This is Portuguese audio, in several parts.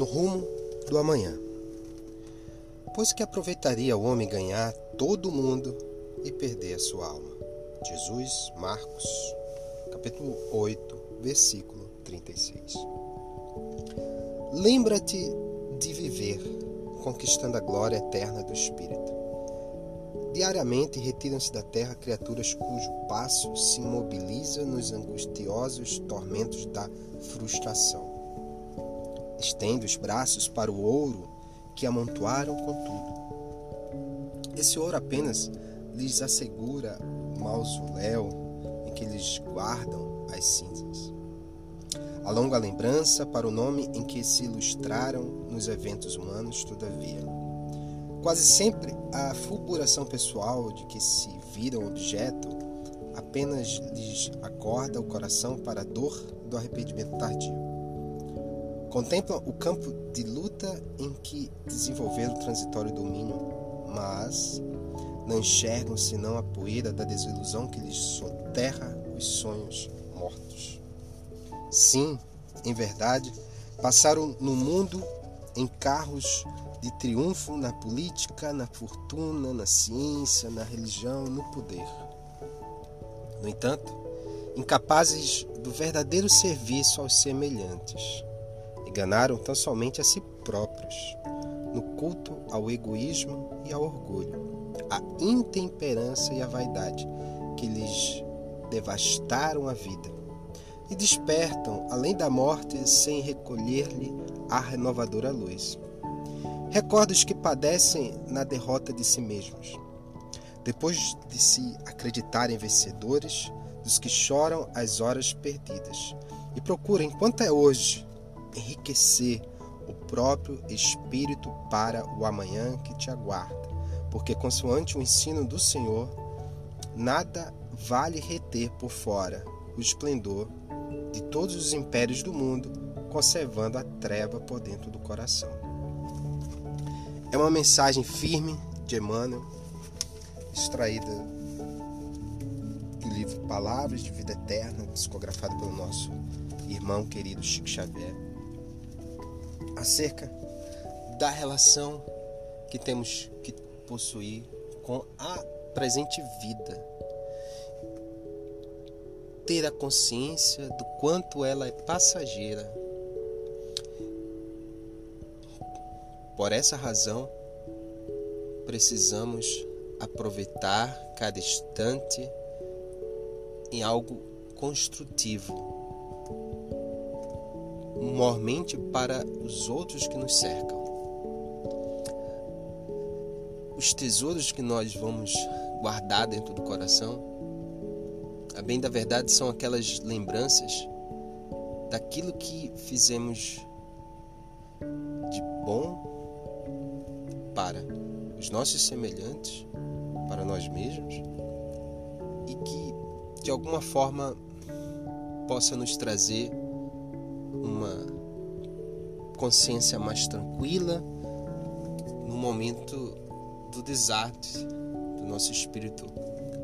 no rumo do amanhã. Pois que aproveitaria o homem ganhar todo o mundo e perder a sua alma. Jesus, Marcos, capítulo 8, versículo 36. Lembra-te de viver conquistando a glória eterna do Espírito. Diariamente retiram-se da terra criaturas cujo passo se imobiliza nos angustiosos tormentos da frustração. Estende os braços para o ouro que amontoaram com tudo. Esse ouro apenas lhes assegura o mausoléu em que eles guardam as cinzas. A lembrança para o nome em que se ilustraram nos eventos humanos, todavia. Quase sempre a fulguração pessoal de que se viram objeto apenas lhes acorda o coração para a dor do arrependimento tardio. Contemplam o campo de luta em que desenvolveram o transitório domínio, mas não enxergam senão a poeira da desilusão que lhes soterra os sonhos mortos. Sim, em verdade, passaram no mundo em carros de triunfo na política, na fortuna, na ciência, na religião, no poder. No entanto, incapazes do verdadeiro serviço aos semelhantes, enganaram tão somente a si próprios, no culto ao egoísmo e ao orgulho, à intemperança e à vaidade, que lhes devastaram a vida e despertam além da morte sem recolher-lhe a renovadora luz. Recorda os que padecem na derrota de si mesmos. Depois de se acreditarem vencedores, dos que choram as horas perdidas, e procuram, enquanto é hoje, enriquecer o próprio espírito para o amanhã que te aguarda, porque, consoante o ensino do Senhor, nada vale reter por fora o esplendor de todos os impérios do mundo, conservando a treva por dentro do coração. É uma mensagem firme de Emmanuel, extraída do livro Palavras de Vida Eterna, psicografado pelo nosso irmão querido Chico Xavier, acerca da relação que temos que possuir com a presente vida ter a consciência do quanto ela é passageira. Por essa razão, precisamos aproveitar cada instante em algo construtivo, mormente para os outros que nos cercam. Os tesouros que nós vamos guardar dentro do coração a bem da verdade, são aquelas lembranças daquilo que fizemos de bom para os nossos semelhantes, para nós mesmos, e que de alguma forma possa nos trazer uma consciência mais tranquila no momento do desastre do nosso espírito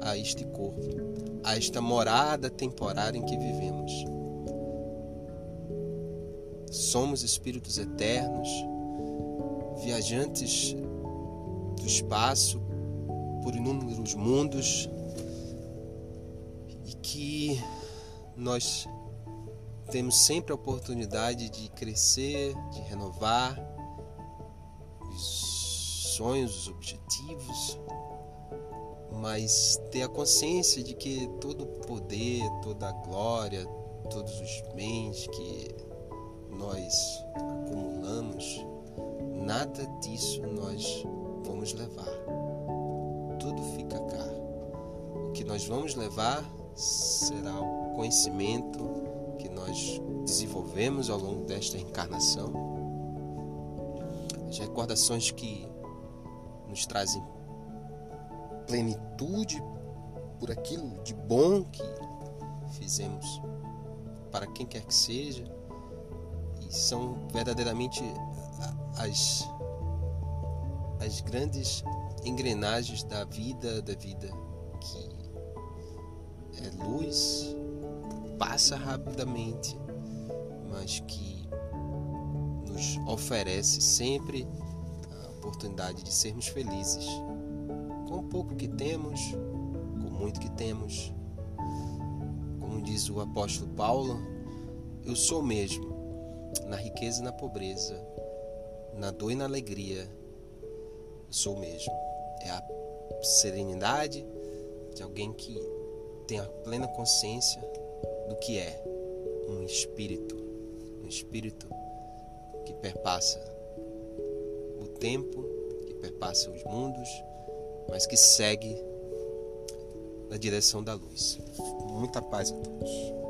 a este corpo a esta morada temporária em que vivemos. Somos espíritos eternos, viajantes do espaço por inúmeros mundos e que nós temos sempre a oportunidade de crescer, de renovar os sonhos, os objetivos, mas ter a consciência de que todo o poder, toda a glória, todos os bens que nós acumulamos, nada disso nós vamos levar. Tudo fica cá. O que nós vamos levar será o conhecimento nós desenvolvemos ao longo desta encarnação, as recordações que nos trazem plenitude por aquilo de bom que fizemos para quem quer que seja e são verdadeiramente as as grandes engrenagens da vida da vida que é luz passa rapidamente mas que nos oferece sempre a oportunidade de sermos felizes com o pouco que temos, com muito que temos. Como diz o apóstolo Paulo, eu sou mesmo, na riqueza e na pobreza, na dor e na alegria, eu sou mesmo. É a serenidade de alguém que tem a plena consciência do que é um espírito, um espírito que perpassa o tempo, que perpassa os mundos, mas que segue na direção da luz. Muita paz a todos.